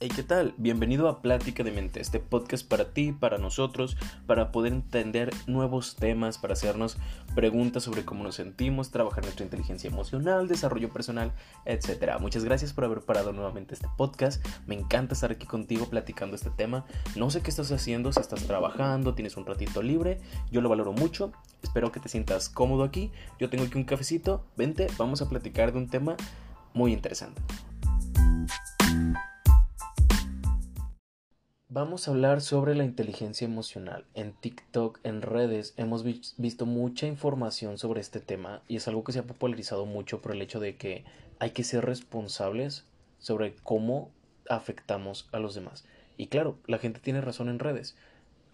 Hey, ¿qué tal? Bienvenido a Plática de Mente, este podcast para ti, para nosotros, para poder entender nuevos temas, para hacernos preguntas sobre cómo nos sentimos, trabajar nuestra inteligencia emocional, desarrollo personal, etc. Muchas gracias por haber parado nuevamente este podcast. Me encanta estar aquí contigo platicando este tema. No sé qué estás haciendo, si estás trabajando, tienes un ratito libre, yo lo valoro mucho. Espero que te sientas cómodo aquí. Yo tengo aquí un cafecito. Vente, vamos a platicar de un tema muy interesante. Vamos a hablar sobre la inteligencia emocional. En TikTok, en redes, hemos visto mucha información sobre este tema y es algo que se ha popularizado mucho por el hecho de que hay que ser responsables sobre cómo afectamos a los demás. Y claro, la gente tiene razón en redes.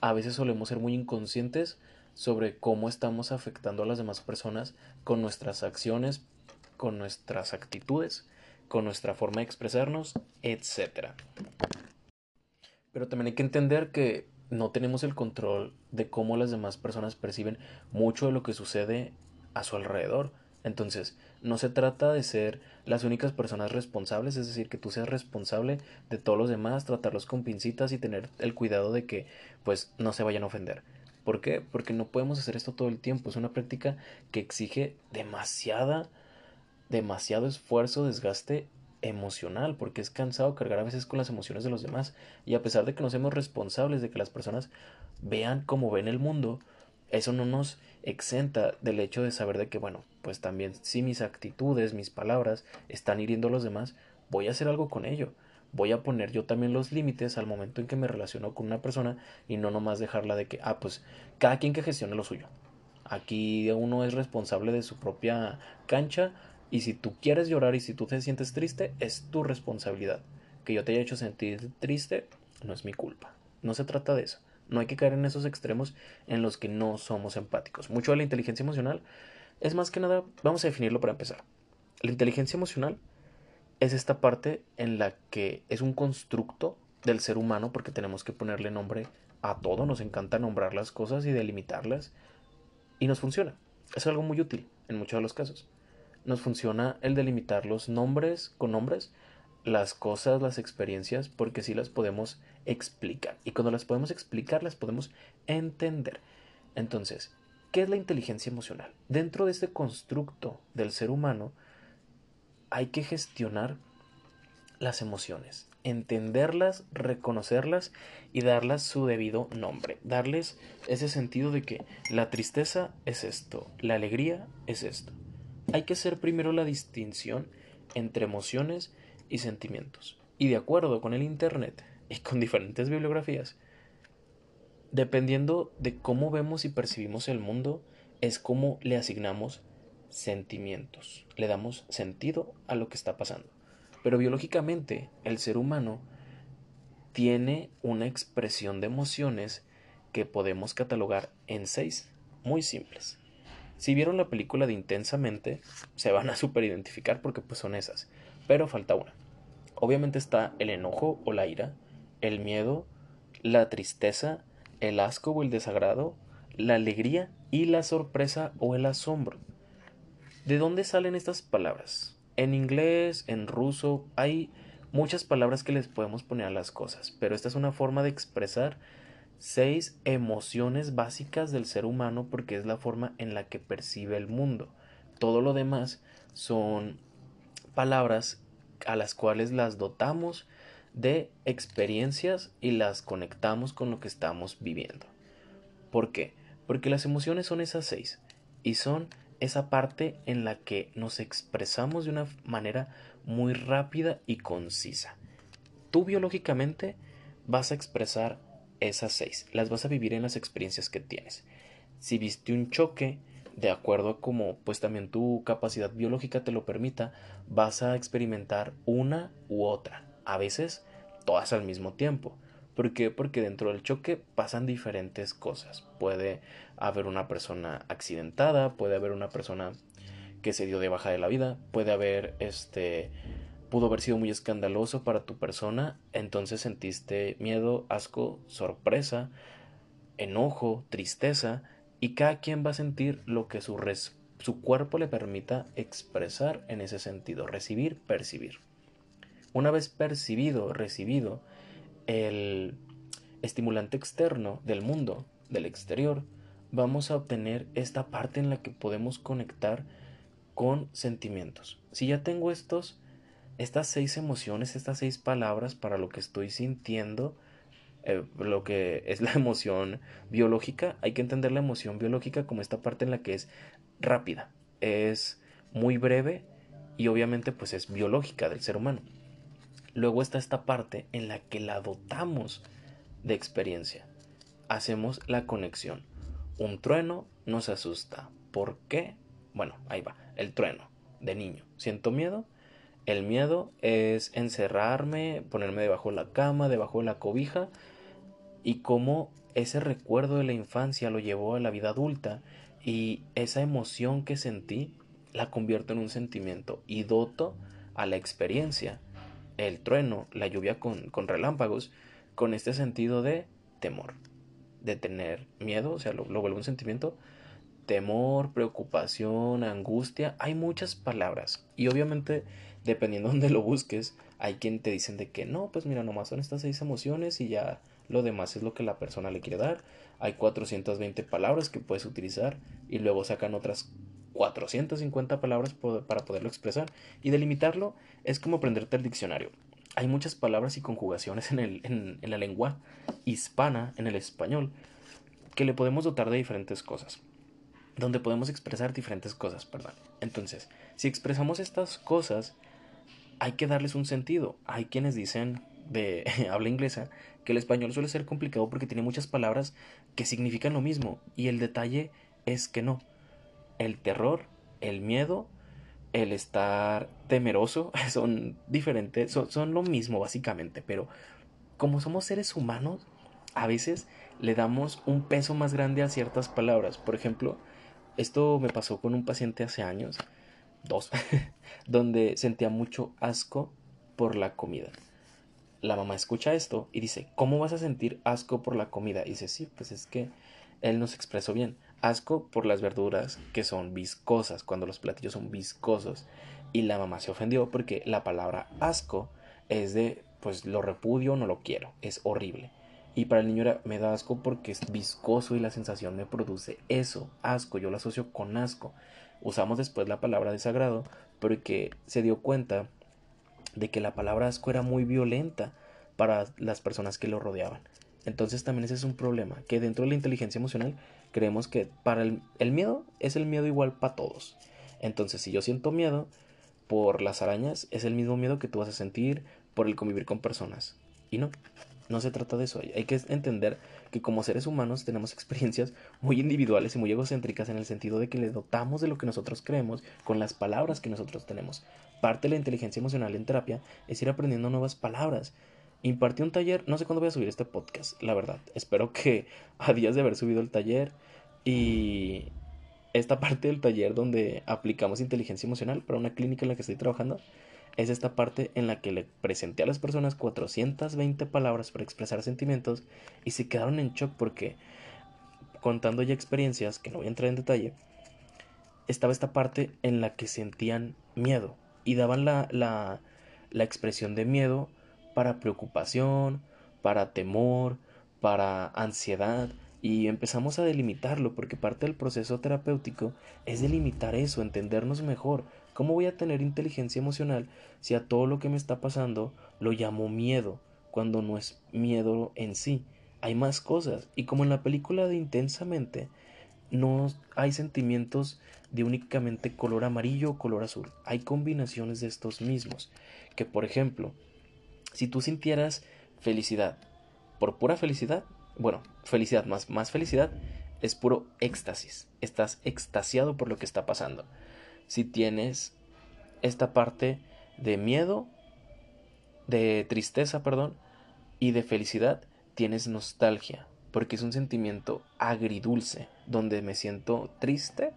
A veces solemos ser muy inconscientes sobre cómo estamos afectando a las demás personas con nuestras acciones, con nuestras actitudes, con nuestra forma de expresarnos, etc. Pero también hay que entender que no tenemos el control de cómo las demás personas perciben mucho de lo que sucede a su alrededor. Entonces, no se trata de ser las únicas personas responsables, es decir, que tú seas responsable de todos los demás, tratarlos con pincitas y tener el cuidado de que pues no se vayan a ofender. ¿Por qué? Porque no podemos hacer esto todo el tiempo. Es una práctica que exige demasiada, demasiado esfuerzo, desgaste emocional, porque es cansado cargar a veces con las emociones de los demás. Y a pesar de que no seamos responsables de que las personas vean cómo ven el mundo, eso no nos exenta del hecho de saber de que, bueno, pues también si mis actitudes, mis palabras están hiriendo a los demás, voy a hacer algo con ello. Voy a poner yo también los límites al momento en que me relaciono con una persona y no nomás dejarla de que, ah, pues cada quien que gestione lo suyo. Aquí uno es responsable de su propia cancha, y si tú quieres llorar y si tú te sientes triste, es tu responsabilidad. Que yo te haya hecho sentir triste no es mi culpa. No se trata de eso. No hay que caer en esos extremos en los que no somos empáticos. Mucho de la inteligencia emocional es más que nada, vamos a definirlo para empezar. La inteligencia emocional es esta parte en la que es un constructo del ser humano porque tenemos que ponerle nombre a todo, nos encanta nombrar las cosas y delimitarlas y nos funciona. Es algo muy útil en muchos de los casos nos funciona el delimitar los nombres con nombres, las cosas, las experiencias, porque sí las podemos explicar. Y cuando las podemos explicar, las podemos entender. Entonces, ¿qué es la inteligencia emocional? Dentro de este constructo del ser humano, hay que gestionar las emociones, entenderlas, reconocerlas y darlas su debido nombre. Darles ese sentido de que la tristeza es esto, la alegría es esto, hay que hacer primero la distinción entre emociones y sentimientos. Y de acuerdo con el Internet y con diferentes bibliografías, dependiendo de cómo vemos y percibimos el mundo, es como le asignamos sentimientos, le damos sentido a lo que está pasando. Pero biológicamente el ser humano tiene una expresión de emociones que podemos catalogar en seis, muy simples. Si vieron la película de Intensamente, se van a super identificar porque pues son esas. Pero falta una. Obviamente está el enojo o la ira, el miedo, la tristeza, el asco o el desagrado, la alegría y la sorpresa o el asombro. ¿De dónde salen estas palabras? En inglés, en ruso, hay muchas palabras que les podemos poner a las cosas, pero esta es una forma de expresar seis emociones básicas del ser humano porque es la forma en la que percibe el mundo. Todo lo demás son palabras a las cuales las dotamos de experiencias y las conectamos con lo que estamos viviendo. ¿Por qué? Porque las emociones son esas seis y son esa parte en la que nos expresamos de una manera muy rápida y concisa. Tú biológicamente vas a expresar esas seis. Las vas a vivir en las experiencias que tienes. Si viste un choque, de acuerdo a como pues también tu capacidad biológica te lo permita, vas a experimentar una u otra. A veces todas al mismo tiempo. ¿Por qué? Porque dentro del choque pasan diferentes cosas. Puede haber una persona accidentada, puede haber una persona que se dio de baja de la vida, puede haber este pudo haber sido muy escandaloso para tu persona, entonces sentiste miedo, asco, sorpresa, enojo, tristeza, y cada quien va a sentir lo que su, su cuerpo le permita expresar en ese sentido, recibir, percibir. Una vez percibido, recibido el estimulante externo del mundo, del exterior, vamos a obtener esta parte en la que podemos conectar con sentimientos. Si ya tengo estos, estas seis emociones, estas seis palabras para lo que estoy sintiendo, eh, lo que es la emoción biológica, hay que entender la emoción biológica como esta parte en la que es rápida, es muy breve y obviamente pues es biológica del ser humano. Luego está esta parte en la que la dotamos de experiencia. Hacemos la conexión. Un trueno nos asusta. ¿Por qué? Bueno, ahí va, el trueno de niño. ¿Siento miedo? El miedo es encerrarme, ponerme debajo de la cama, debajo de la cobija y cómo ese recuerdo de la infancia lo llevó a la vida adulta y esa emoción que sentí la convierto en un sentimiento y doto a la experiencia, el trueno, la lluvia con, relámpagos, con este sentido de temor, de tener miedo, o sea, lo, lo un sentimiento, temor, preocupación, angustia, hay muchas palabras y obviamente dependiendo de donde lo busques, hay quien te dicen de que no, pues mira, nomás son estas seis emociones y ya lo demás es lo que la persona le quiere dar. Hay 420 palabras que puedes utilizar y luego sacan otras 450 palabras para poderlo expresar. Y delimitarlo es como aprenderte el diccionario. Hay muchas palabras y conjugaciones en, el, en, en la lengua hispana, en el español, que le podemos dotar de diferentes cosas. Donde podemos expresar diferentes cosas, perdón. Entonces, si expresamos estas cosas, hay que darles un sentido. Hay quienes dicen de habla inglesa que el español suele ser complicado porque tiene muchas palabras que significan lo mismo y el detalle es que no el terror, el miedo, el estar temeroso son diferentes, son, lo mismo básicamente, pero como somos seres humanos, a veces le damos un peso más grande a ciertas palabras. Por ejemplo, esto me pasó con un paciente hace años, dos, donde sentía mucho asco por la comida. La mamá escucha esto y dice, ¿cómo vas a sentir asco por la comida? Y dice, sí, pues es que él nos expresó bien asco por las verduras que son viscosas, cuando los platillos son viscosos. Y la mamá se ofendió porque la palabra asco es de, pues lo repudio, no lo quiero, es horrible. Y para el niño era, me da asco porque es viscoso y la sensación me produce eso, asco, yo lo asocio con asco. Usamos después la palabra desagrado porque se dio cuenta de que la palabra asco era muy violenta para las personas que lo rodeaban. Entonces también ese es un problema, que dentro de la inteligencia emocional creemos que para el, el miedo es el miedo igual para todos. Entonces si yo siento miedo por las arañas, es el mismo miedo que tú vas a sentir por el convivir con personas. Y no, no se trata de eso. Hay que entender que como seres humanos tenemos experiencias muy individuales y muy egocéntricas en el sentido de que le dotamos de lo que nosotros creemos con las palabras que nosotros tenemos. Parte de la inteligencia emocional en terapia es ir aprendiendo nuevas palabras impartí un taller, no sé cuándo voy a subir este podcast, la verdad. Espero que a días de haber subido el taller y esta parte del taller donde aplicamos inteligencia emocional para una clínica en la que estoy trabajando, es esta parte en la que le presenté a las personas 420 palabras para expresar sentimientos y se quedaron en shock porque contando ya experiencias, que no voy a entrar en detalle, estaba esta parte en la que sentían miedo y daban la, la, la expresión de miedo para preocupación, para temor, para ansiedad y empezamos a delimitarlo porque parte del proceso terapéutico es delimitar eso, entendernos mejor. ¿Cómo voy a tener inteligencia emocional si a todo lo que me está pasando lo llamo miedo cuando no es miedo en sí? Hay más cosas y como en la película de Intensamente no hay sentimientos de únicamente color amarillo o color azul, hay combinaciones de estos mismos que por ejemplo si tú sintieras felicidad por pura felicidad, bueno, felicidad más, más felicidad es puro éxtasis. Estás extasiado por lo que está pasando. Si tienes esta parte de miedo, de tristeza, perdón, y de felicidad, tienes nostalgia, porque es un sentimiento agridulce, donde me siento triste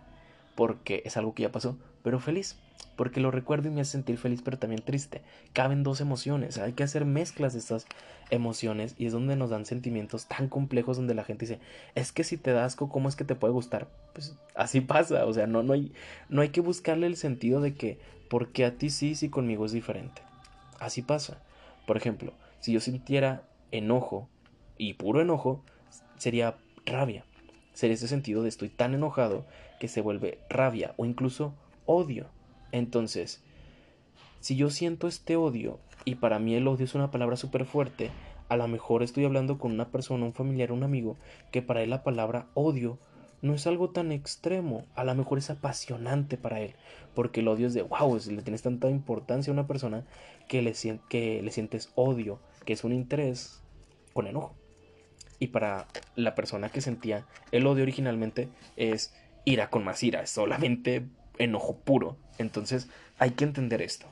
porque es algo que ya pasó, pero feliz porque lo recuerdo y me hace sentir feliz pero también triste. Caben dos emociones, hay que hacer mezclas de estas emociones y es donde nos dan sentimientos tan complejos donde la gente dice, es que si te das asco, ¿cómo es que te puede gustar? Pues así pasa, o sea, no, no, hay, no hay que buscarle el sentido de que, porque a ti sí, sí conmigo es diferente. así pasa. Por ejemplo, si yo sintiera enojo y puro enojo, sería rabia. Sería ese sentido de estoy tan enojado que se vuelve rabia o incluso odio. Entonces, si yo siento este odio y para mí el odio es una palabra súper fuerte, a lo mejor estoy hablando con una persona, un familiar, un amigo, que para él la palabra odio no es algo tan extremo, a lo mejor es apasionante para él, porque el odio es de wow, le tienes tanta importancia a una persona que le, que le sientes odio, que es un interés con enojo. Y para la persona que sentía el odio originalmente es ira con más ira, solamente enojo puro. Entonces hay que entender esto.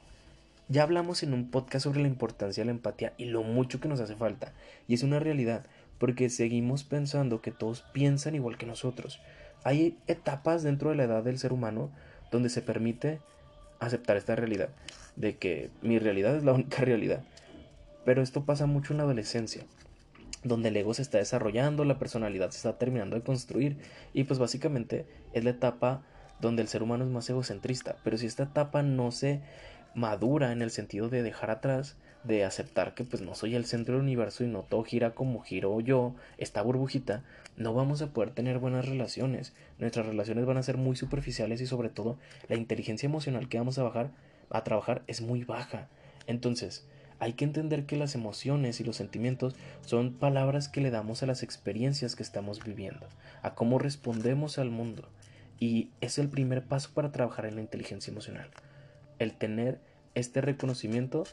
Ya hablamos en un podcast sobre la importancia de la empatía y lo mucho que nos hace falta. Y es una realidad, porque seguimos pensando que todos piensan igual que nosotros. Hay etapas dentro de la edad del ser humano donde se permite aceptar esta realidad, de que mi realidad es la única realidad. Pero esto pasa mucho en la adolescencia, donde el ego se está desarrollando, la personalidad se está terminando de construir y pues básicamente es la etapa donde el ser humano es más egocentrista. Pero si esta etapa no se madura en el sentido de dejar atrás, de aceptar que pues no soy el centro del universo y no todo gira como giro yo, esta burbujita, no vamos a poder tener buenas relaciones. Nuestras relaciones van a ser muy superficiales y sobre todo la inteligencia emocional que vamos a bajar a trabajar es muy baja. Entonces, hay que entender que las emociones y los sentimientos son palabras que le damos a las experiencias que estamos viviendo, a cómo respondemos al mundo. Y es el primer paso para trabajar en la inteligencia emocional el tener este reconocimiento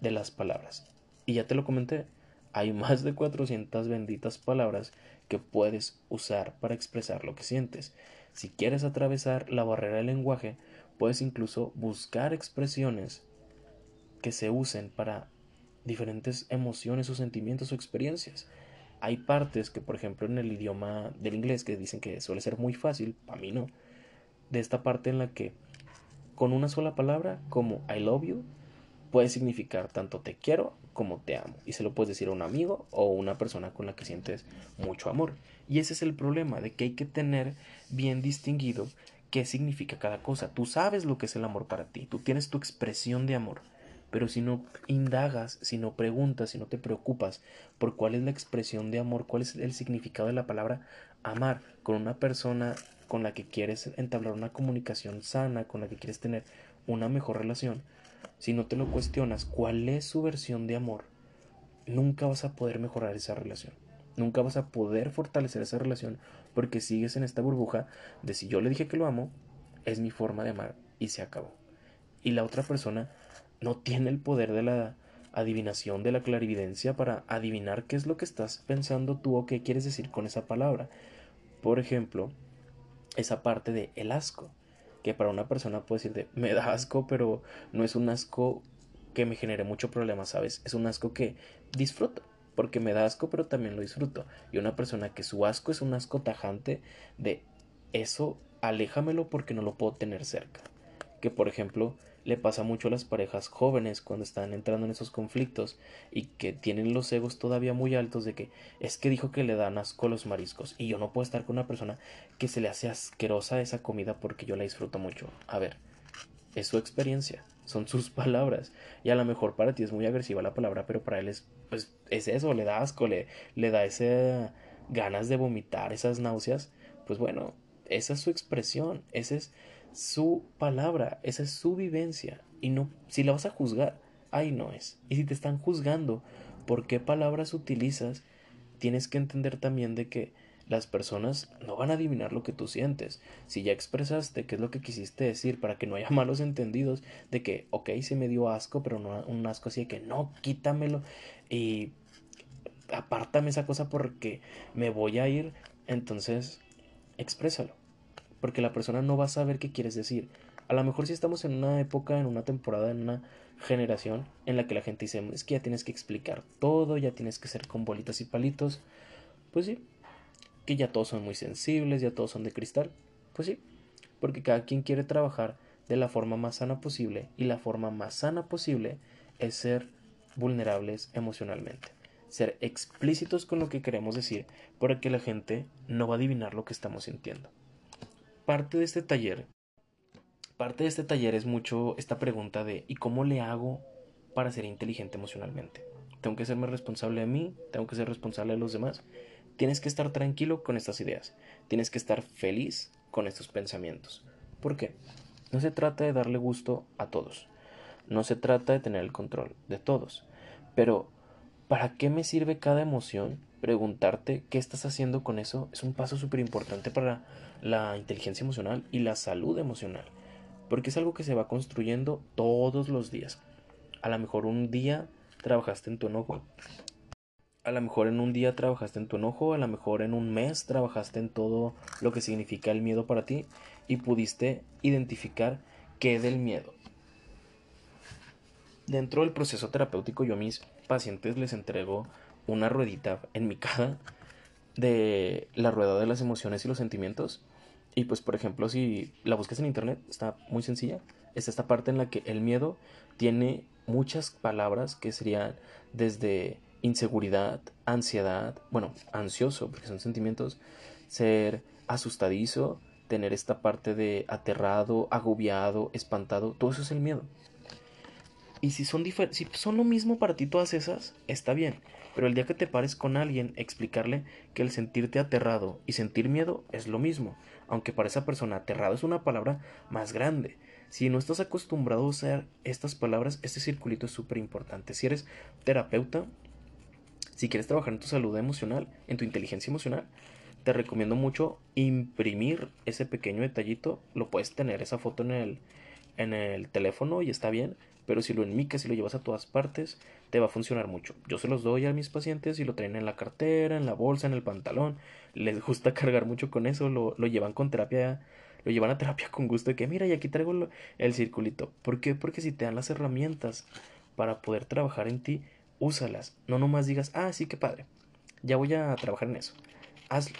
de las palabras. Y ya te lo comenté, hay más de 400 benditas palabras que puedes usar para expresar lo que sientes. Si quieres atravesar la barrera del lenguaje, puedes incluso buscar expresiones que se usen para diferentes emociones o sentimientos o experiencias. Hay partes que, por ejemplo, en el idioma del inglés que dicen que suele ser muy fácil, a mí no, de esta parte en la que con una sola palabra como I love you puede significar tanto te quiero como te amo. Y se lo puedes decir a un amigo o una persona con la que sientes mucho amor. Y ese es el problema, de que hay que tener bien distinguido qué significa cada cosa. Tú sabes lo que es el amor para ti, tú tienes tu expresión de amor. Pero si no indagas, si no preguntas, si no te preocupas por cuál es la expresión de amor, cuál es el significado de la palabra amar con una persona con la que quieres entablar una comunicación sana, con la que quieres tener una mejor relación, si no te lo cuestionas cuál es su versión de amor, nunca vas a poder mejorar esa relación. Nunca vas a poder fortalecer esa relación porque sigues en esta burbuja de si yo le dije que lo amo, es mi forma de amar y se acabó. Y la otra persona no tiene el poder de la adivinación, de la clarividencia para adivinar qué es lo que estás pensando tú o qué quieres decir con esa palabra. Por ejemplo, esa parte de el asco, que para una persona puede decir de me da asco, pero no es un asco que me genere mucho problema, ¿sabes? Es un asco que disfruto, porque me da asco, pero también lo disfruto. Y una persona que su asco es un asco tajante de eso, aléjamelo porque no lo puedo tener cerca. Que por ejemplo, le pasa mucho a las parejas jóvenes cuando están entrando en esos conflictos y que tienen los egos todavía muy altos de que es que dijo que le dan asco los mariscos y yo no puedo estar con una persona que se le hace asquerosa esa comida porque yo la disfruto mucho. A ver, es su experiencia, son sus palabras y a lo mejor para ti es muy agresiva la palabra, pero para él es pues es eso, le da asco, le, le da ese ganas de vomitar, esas náuseas, pues bueno, esa es su expresión, ese es su palabra, esa es su vivencia. Y no, si la vas a juzgar, ahí no es. Y si te están juzgando por qué palabras utilizas, tienes que entender también de que las personas no van a adivinar lo que tú sientes. Si ya expresaste qué es lo que quisiste decir para que no haya malos entendidos de que, ok, se me dio asco, pero no un asco así de que no, quítamelo y apártame esa cosa porque me voy a ir. Entonces, exprésalo porque la persona no va a saber qué quieres decir. A lo mejor si estamos en una época, en una temporada, en una generación en la que la gente dice, es que ya tienes que explicar todo, ya tienes que ser con bolitas y palitos, pues sí, que ya todos son muy sensibles, ya todos son de cristal, pues sí, porque cada quien quiere trabajar de la forma más sana posible y la forma más sana posible es ser vulnerables emocionalmente, ser explícitos con lo que queremos decir para que la gente no va a adivinar lo que estamos sintiendo parte de este taller, parte de este taller es mucho esta pregunta de ¿y cómo le hago para ser inteligente emocionalmente. Tengo que serme responsable de mí, tengo que ser responsable de los demás. Tienes que estar tranquilo con estas ideas. Tienes que estar feliz con estos pensamientos. ¿Por qué? No se trata de darle gusto a todos. No se trata de tener el control de todos. Pero, ¿para qué me sirve cada emoción? Preguntarte qué estás haciendo con eso es un paso súper importante para la inteligencia emocional y la salud emocional. Porque es algo que se va construyendo todos los días. A lo mejor un día trabajaste en tu enojo. A lo mejor en un día trabajaste en tu enojo, a lo mejor en un mes trabajaste en todo lo que significa el miedo para ti y pudiste identificar qué del miedo. Dentro del proceso terapéutico yo a mis pacientes les entrego una ruedita en mi cara de la rueda de las emociones y los sentimientos. Y pues por ejemplo si la buscas en internet está muy sencilla. Es esta parte en la que el miedo tiene muchas palabras que serían desde inseguridad, ansiedad, bueno, ansioso, porque son sentimientos, ser asustadizo, tener esta parte de aterrado, agobiado, espantado, todo eso es el miedo. Y si son, si son lo mismo para ti todas esas, está bien. Pero el día que te pares con alguien, explicarle que el sentirte aterrado y sentir miedo es lo mismo. Aunque para esa persona aterrado es una palabra más grande. Si no estás acostumbrado a usar estas palabras, este circulito es súper importante. Si eres terapeuta, si quieres trabajar en tu salud emocional, en tu inteligencia emocional, te recomiendo mucho imprimir ese pequeño detallito. Lo puedes tener esa foto en el, en el teléfono y está bien, pero si lo enmicas y lo llevas a todas partes, te va a funcionar mucho. Yo se los doy a mis pacientes y lo traen en la cartera, en la bolsa, en el pantalón. Les gusta cargar mucho con eso, lo, lo llevan con terapia lo llevan a terapia con gusto de que mira y aquí traigo el circulito. ¿Por qué? Porque si te dan las herramientas para poder trabajar en ti, úsalas. No nomás digas, ah, sí, qué padre. Ya voy a trabajar en eso. Hazlo.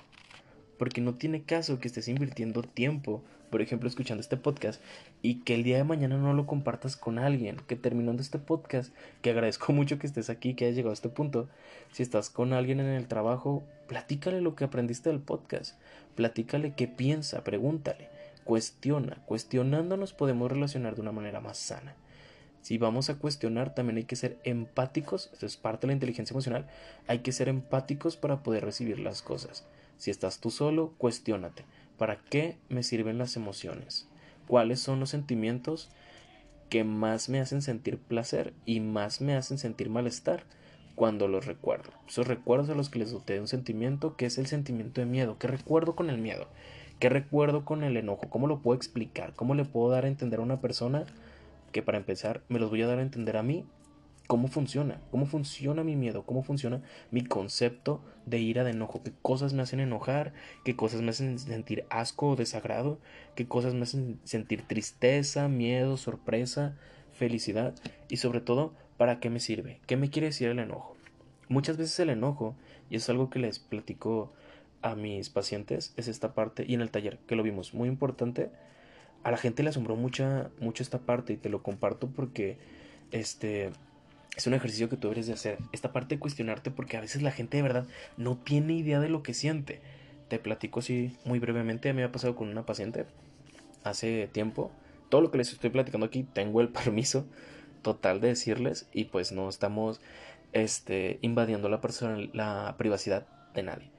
Porque no tiene caso que estés invirtiendo tiempo, por ejemplo, escuchando este podcast y que el día de mañana no lo compartas con alguien. Que terminando este podcast, que agradezco mucho que estés aquí, que hayas llegado a este punto. Si estás con alguien en el trabajo, platícale lo que aprendiste del podcast. Platícale qué piensa, pregúntale, cuestiona. Cuestionándonos podemos relacionar de una manera más sana. Si vamos a cuestionar, también hay que ser empáticos, esto es parte de la inteligencia emocional, hay que ser empáticos para poder recibir las cosas. Si estás tú solo, cuestiónate. ¿Para qué me sirven las emociones? ¿Cuáles son los sentimientos que más me hacen sentir placer y más me hacen sentir malestar? cuando los recuerdo. Esos recuerdos a los que les doté un sentimiento que es el sentimiento de miedo. ¿Qué recuerdo con el miedo? ¿Qué recuerdo con el enojo? ¿Cómo lo puedo explicar? ¿Cómo le puedo dar a entender a una persona que para empezar me los voy a dar a entender a mí? ¿Cómo funciona? ¿Cómo funciona mi miedo? ¿Cómo funciona mi concepto de ira, de enojo? ¿Qué cosas me hacen enojar? ¿Qué cosas me hacen sentir asco o desagrado? ¿Qué cosas me hacen sentir tristeza, miedo, sorpresa, felicidad? Y sobre todo, ¿Para qué me sirve? ¿Qué me quiere decir el enojo? Muchas veces el enojo, y es algo que les platico a mis pacientes, es esta parte, y en el taller que lo vimos, muy importante, a la gente le asombró mucha, mucho esta parte y te lo comparto porque este es un ejercicio que tú deberes de hacer. Esta parte de cuestionarte porque a veces la gente de verdad no tiene idea de lo que siente. Te platico así muy brevemente. A mí me ha pasado con una paciente hace tiempo. Todo lo que les estoy platicando aquí tengo el permiso total de decirles y pues no estamos este, invadiendo la, persona, la privacidad de nadie.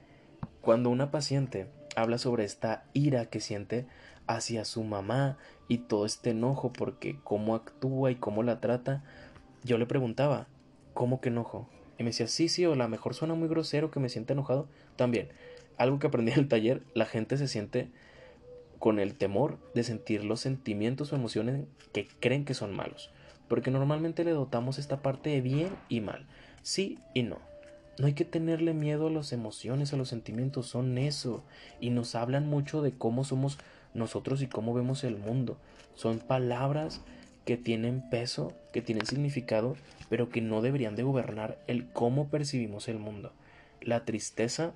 Cuando una paciente habla sobre esta ira que siente hacia su mamá y todo este enojo porque cómo actúa y cómo la trata, yo le preguntaba, ¿cómo que enojo? Y me decía, sí, sí, o la mejor suena muy grosero que me siente enojado. También, algo que aprendí en el taller, la gente se siente con el temor de sentir los sentimientos o emociones que creen que son malos porque normalmente le dotamos esta parte de bien y mal, sí y no. No hay que tenerle miedo a las emociones, a los sentimientos, son eso, y nos hablan mucho de cómo somos nosotros y cómo vemos el mundo. Son palabras que tienen peso, que tienen significado, pero que no deberían de gobernar el cómo percibimos el mundo. La tristeza,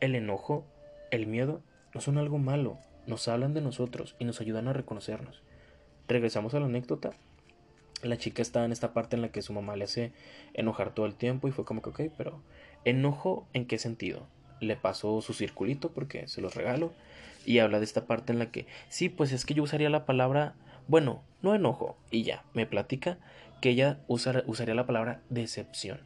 el enojo, el miedo no son algo malo, nos hablan de nosotros y nos ayudan a reconocernos. Regresamos a la anécdota la chica estaba en esta parte en la que su mamá le hace enojar todo el tiempo y fue como que, ok, pero enojo en qué sentido? Le pasó su circulito porque se los regalo y habla de esta parte en la que, sí, pues es que yo usaría la palabra, bueno, no enojo y ya, me platica que ella usaría la palabra decepción.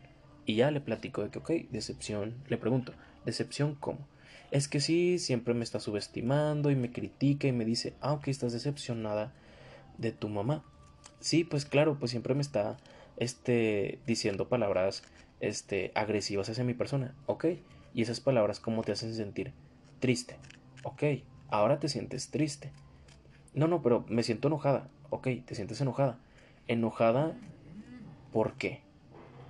Y ya le platico de que, ok, decepción. Le pregunto, ¿decepción cómo? Es que sí, siempre me está subestimando y me critica y me dice, ah, ok, estás decepcionada de tu mamá. Sí, pues claro, pues siempre me está este, diciendo palabras este, agresivas hacia mi persona. Ok, y esas palabras, ¿cómo te hacen sentir? Triste. Ok, ahora te sientes triste. No, no, pero me siento enojada. Ok, te sientes enojada. Enojada, ¿por qué?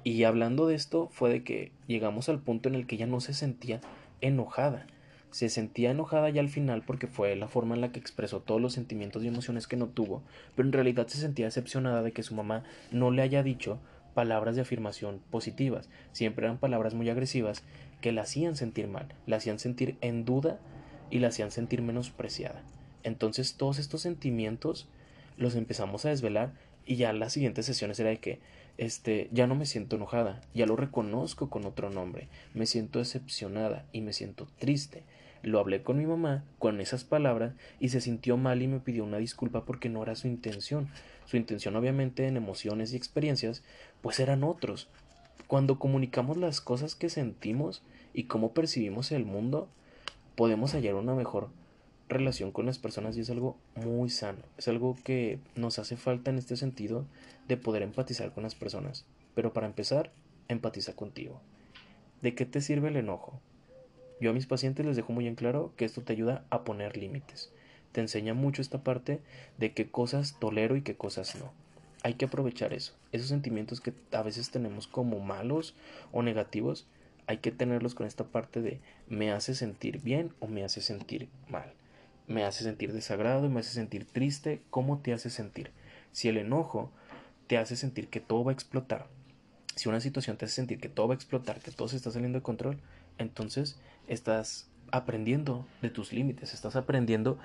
Y hablando de esto fue de que llegamos al punto en el que ella no se sentía enojada. Se sentía enojada ya al final porque fue la forma en la que expresó todos los sentimientos y emociones que no tuvo, pero en realidad se sentía decepcionada de que su mamá no le haya dicho palabras de afirmación positivas. Siempre eran palabras muy agresivas que la hacían sentir mal, la hacían sentir en duda y la hacían sentir menospreciada. Entonces todos estos sentimientos los empezamos a desvelar y ya las siguientes sesiones era de que este, ya no me siento enojada, ya lo reconozco con otro nombre, me siento decepcionada y me siento triste. Lo hablé con mi mamá con esas palabras y se sintió mal y me pidió una disculpa porque no era su intención. Su intención obviamente en emociones y experiencias pues eran otros. Cuando comunicamos las cosas que sentimos y cómo percibimos el mundo, podemos hallar una mejor relación con las personas y es algo muy sano. Es algo que nos hace falta en este sentido de poder empatizar con las personas. Pero para empezar, empatiza contigo. ¿De qué te sirve el enojo? Yo a mis pacientes les dejo muy en claro que esto te ayuda a poner límites. Te enseña mucho esta parte de qué cosas tolero y qué cosas no. Hay que aprovechar eso. Esos sentimientos que a veces tenemos como malos o negativos, hay que tenerlos con esta parte de me hace sentir bien o me hace sentir mal me hace sentir desagrado, me hace sentir triste, ¿cómo te hace sentir? Si el enojo te hace sentir que todo va a explotar, si una situación te hace sentir que todo va a explotar, que todo se está saliendo de control, entonces estás aprendiendo de tus límites, estás aprendiendo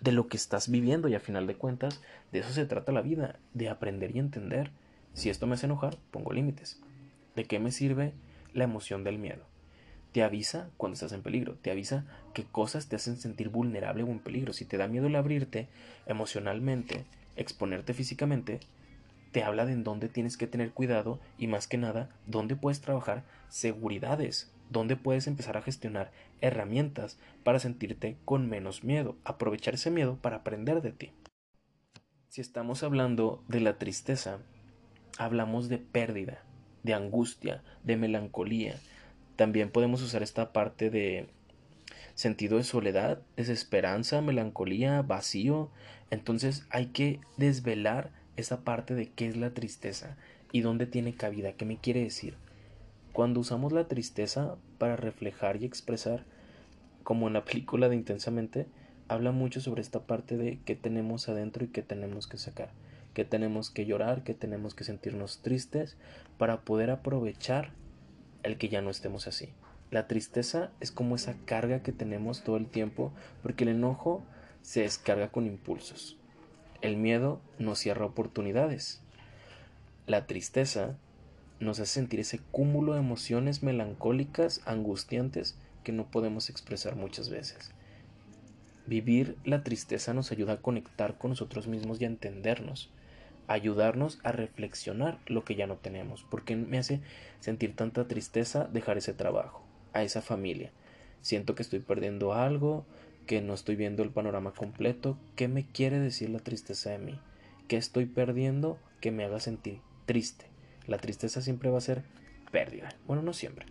de lo que estás viviendo y a final de cuentas de eso se trata la vida, de aprender y entender. Si esto me hace enojar, pongo límites. ¿De qué me sirve la emoción del miedo? Te avisa cuando estás en peligro, te avisa qué cosas te hacen sentir vulnerable o en peligro. Si te da miedo el abrirte emocionalmente, exponerte físicamente, te habla de en dónde tienes que tener cuidado y más que nada, dónde puedes trabajar seguridades, dónde puedes empezar a gestionar herramientas para sentirte con menos miedo, aprovechar ese miedo para aprender de ti. Si estamos hablando de la tristeza, hablamos de pérdida, de angustia, de melancolía, también podemos usar esta parte de sentido de soledad, desesperanza, melancolía, vacío. Entonces hay que desvelar esa parte de qué es la tristeza y dónde tiene cabida, qué me quiere decir. Cuando usamos la tristeza para reflejar y expresar, como en la película de Intensamente, habla mucho sobre esta parte de qué tenemos adentro y qué tenemos que sacar, qué tenemos que llorar, qué tenemos que sentirnos tristes para poder aprovechar el que ya no estemos así. La tristeza es como esa carga que tenemos todo el tiempo porque el enojo se descarga con impulsos. El miedo nos cierra oportunidades. La tristeza nos hace sentir ese cúmulo de emociones melancólicas, angustiantes, que no podemos expresar muchas veces. Vivir la tristeza nos ayuda a conectar con nosotros mismos y a entendernos ayudarnos a reflexionar lo que ya no tenemos. porque me hace sentir tanta tristeza dejar ese trabajo, a esa familia? Siento que estoy perdiendo algo, que no estoy viendo el panorama completo. ¿Qué me quiere decir la tristeza de mí? ¿Qué estoy perdiendo que me haga sentir triste? La tristeza siempre va a ser pérdida. Bueno, no siempre.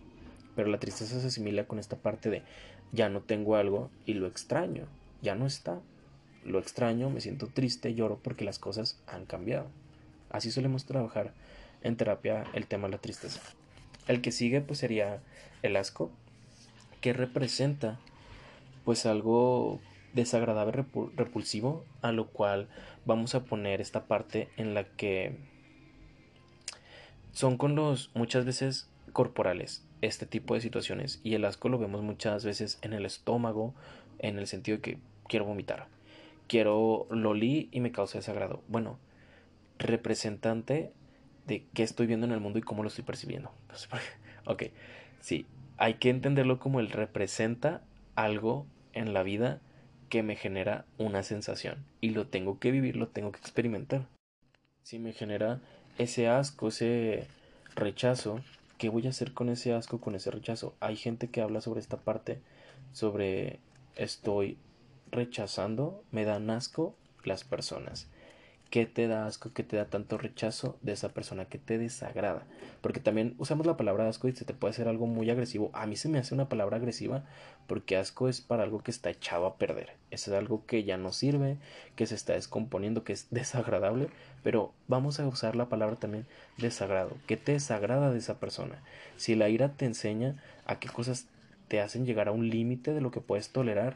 Pero la tristeza se asimila con esta parte de ya no tengo algo y lo extraño. Ya no está lo extraño, me siento triste, lloro porque las cosas han cambiado. Así solemos trabajar en terapia el tema de la tristeza. El que sigue pues sería el asco, que representa pues algo desagradable, repulsivo, a lo cual vamos a poner esta parte en la que son con los muchas veces corporales este tipo de situaciones y el asco lo vemos muchas veces en el estómago en el sentido de que quiero vomitar quiero lo y me causa desagrado. Bueno, representante de qué estoy viendo en el mundo y cómo lo estoy percibiendo. ok, sí, hay que entenderlo como el representa algo en la vida que me genera una sensación y lo tengo que vivir, lo tengo que experimentar. Si me genera ese asco, ese rechazo, ¿qué voy a hacer con ese asco, con ese rechazo? Hay gente que habla sobre esta parte, sobre estoy rechazando, me dan asco las personas. ¿Qué te da asco? ¿Qué te da tanto rechazo de esa persona que te desagrada? Porque también usamos la palabra asco y se te puede hacer algo muy agresivo. A mí se me hace una palabra agresiva porque asco es para algo que está echado a perder. Es algo que ya no sirve, que se está descomponiendo, que es desagradable. Pero vamos a usar la palabra también desagrado. ¿Qué te desagrada de esa persona? Si la ira te enseña a qué cosas te hacen llegar a un límite de lo que puedes tolerar,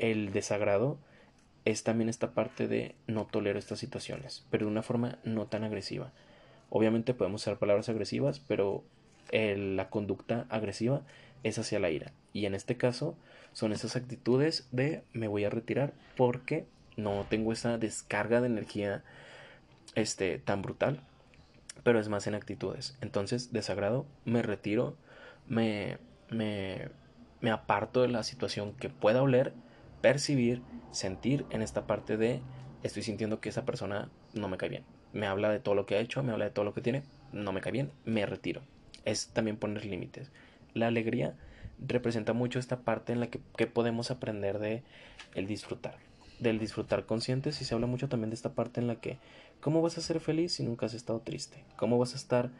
el desagrado es también esta parte de no tolero estas situaciones, pero de una forma no tan agresiva. Obviamente podemos usar palabras agresivas, pero la conducta agresiva es hacia la ira. Y en este caso son esas actitudes de me voy a retirar porque no tengo esa descarga de energía este, tan brutal, pero es más en actitudes. Entonces, desagrado, me retiro, me, me, me aparto de la situación que pueda oler percibir, sentir en esta parte de estoy sintiendo que esa persona no me cae bien. Me habla de todo lo que ha hecho, me habla de todo lo que tiene, no me cae bien, me retiro. Es también poner límites. La alegría representa mucho esta parte en la que, podemos aprender de el disfrutar. Del disfrutar consciente, si se habla mucho también de esta parte en la que ¿cómo vas a ser feliz si nunca has estado triste? ¿Cómo vas a estar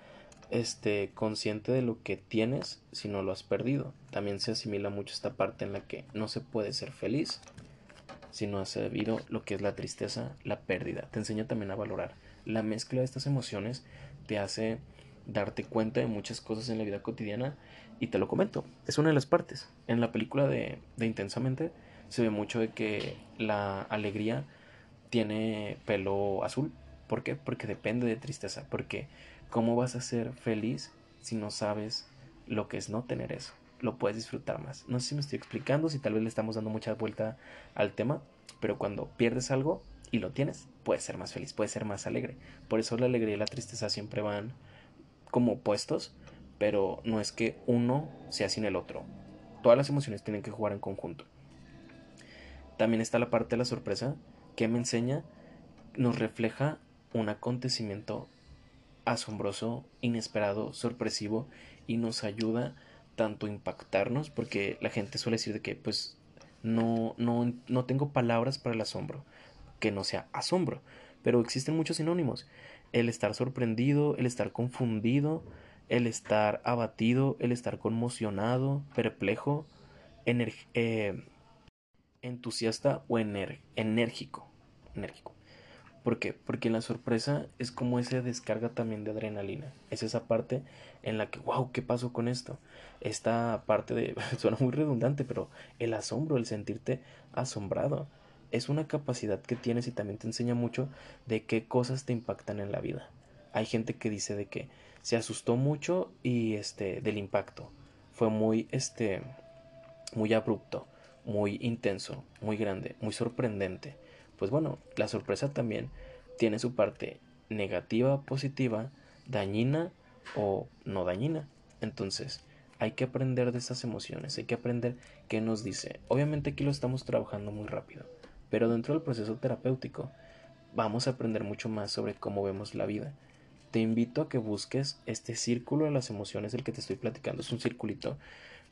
este, consciente de lo que tienes si no lo has perdido. También se asimila mucho esta parte en la que no se puede ser feliz si no has sabido lo que es la tristeza, la pérdida. Te enseña también a valorar. La mezcla de estas emociones te hace darte cuenta de muchas cosas en la vida cotidiana y te lo comento. Es una de las partes. En la película de, de Intensamente se ve mucho de que la alegría tiene pelo azul. ¿Por qué? Porque depende de tristeza. Porque ¿Cómo vas a ser feliz si no sabes lo que es no tener eso? Lo puedes disfrutar más. No sé si me estoy explicando, si tal vez le estamos dando mucha vuelta al tema, pero cuando pierdes algo y lo tienes, puedes ser más feliz, puedes ser más alegre. Por eso la alegría y la tristeza siempre van como opuestos, pero no es que uno sea sin el otro. Todas las emociones tienen que jugar en conjunto. También está la parte de la sorpresa que me enseña, nos refleja un acontecimiento asombroso, inesperado, sorpresivo y nos ayuda tanto a impactarnos porque la gente suele decir de que pues no, no, no tengo palabras para el asombro, que no sea asombro, pero existen muchos sinónimos. El estar sorprendido, el estar confundido, el estar abatido, el estar conmocionado, perplejo, eh, entusiasta o enérgico. enérgico. ¿Por qué? Porque la sorpresa es como esa descarga también de adrenalina. Es esa parte en la que, wow, ¿qué pasó con esto? Esta parte de, suena muy redundante, pero el asombro, el sentirte asombrado, es una capacidad que tienes y también te enseña mucho de qué cosas te impactan en la vida. Hay gente que dice de que se asustó mucho y este del impacto. Fue muy este muy abrupto, muy intenso, muy grande, muy sorprendente pues bueno, la sorpresa también tiene su parte negativa, positiva, dañina o no dañina. Entonces, hay que aprender de esas emociones, hay que aprender qué nos dice. Obviamente aquí lo estamos trabajando muy rápido, pero dentro del proceso terapéutico vamos a aprender mucho más sobre cómo vemos la vida. Te invito a que busques este círculo de las emociones del que te estoy platicando. Es un circulito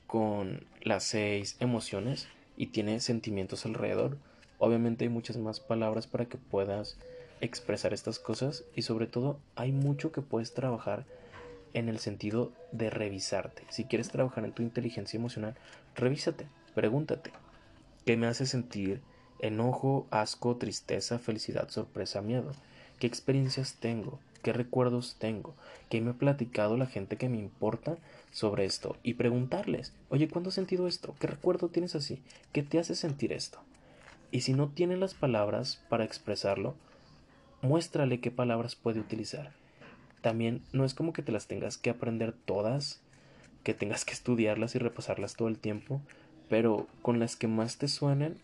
con las seis emociones y tiene sentimientos alrededor. Obviamente hay muchas más palabras para que puedas expresar estas cosas y sobre todo hay mucho que puedes trabajar en el sentido de revisarte. Si quieres trabajar en tu inteligencia emocional, revísate, pregúntate, ¿qué me hace sentir enojo, asco, tristeza, felicidad, sorpresa, miedo? ¿Qué experiencias tengo? ¿Qué recuerdos tengo? ¿Qué me ha platicado la gente que me importa sobre esto? Y preguntarles, oye, ¿cuándo has sentido esto? ¿Qué recuerdo tienes así? ¿Qué te hace sentir esto? Y si no tiene las palabras para expresarlo, muéstrale qué palabras puede utilizar. También no es como que te las tengas que aprender todas, que tengas que estudiarlas y repasarlas todo el tiempo, pero con las que más te suenen,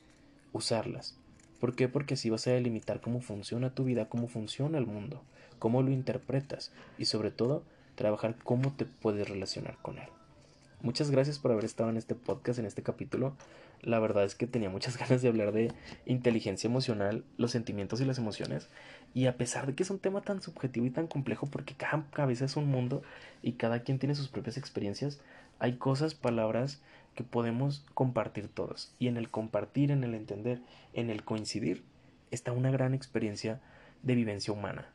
usarlas. ¿Por qué? Porque así vas a delimitar cómo funciona tu vida, cómo funciona el mundo, cómo lo interpretas y sobre todo trabajar cómo te puedes relacionar con él. Muchas gracias por haber estado en este podcast, en este capítulo. La verdad es que tenía muchas ganas de hablar de inteligencia emocional, los sentimientos y las emociones. Y a pesar de que es un tema tan subjetivo y tan complejo, porque cada cabeza es un mundo y cada quien tiene sus propias experiencias, hay cosas, palabras que podemos compartir todos. Y en el compartir, en el entender, en el coincidir, está una gran experiencia de vivencia humana.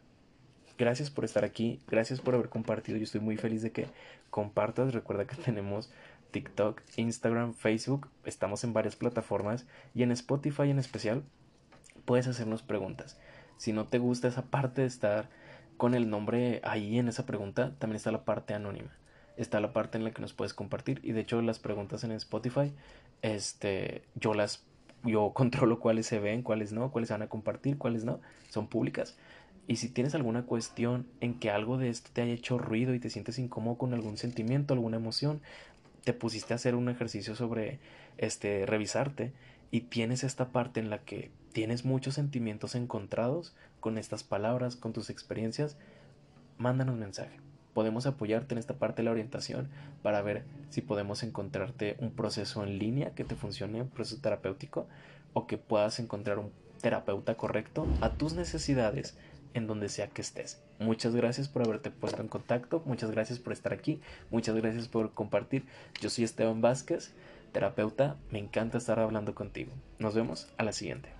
Gracias por estar aquí, gracias por haber compartido. Yo estoy muy feliz de que compartas. Recuerda que tenemos TikTok, Instagram, Facebook, estamos en varias plataformas y en Spotify en especial puedes hacernos preguntas. Si no te gusta esa parte de estar con el nombre ahí en esa pregunta, también está la parte anónima. Está la parte en la que nos puedes compartir y de hecho las preguntas en Spotify, este, yo las yo controlo cuáles se ven, cuáles no, cuáles se van a compartir, cuáles no, son públicas. Y si tienes alguna cuestión en que algo de esto te haya hecho ruido y te sientes incómodo con algún sentimiento, alguna emoción, te pusiste a hacer un ejercicio sobre este revisarte y tienes esta parte en la que tienes muchos sentimientos encontrados con estas palabras, con tus experiencias, mándanos mensaje. Podemos apoyarte en esta parte de la orientación para ver si podemos encontrarte un proceso en línea que te funcione, un proceso terapéutico, o que puedas encontrar un terapeuta correcto a tus necesidades en donde sea que estés. Muchas gracias por haberte puesto en contacto, muchas gracias por estar aquí, muchas gracias por compartir. Yo soy Esteban Vázquez, terapeuta, me encanta estar hablando contigo. Nos vemos a la siguiente.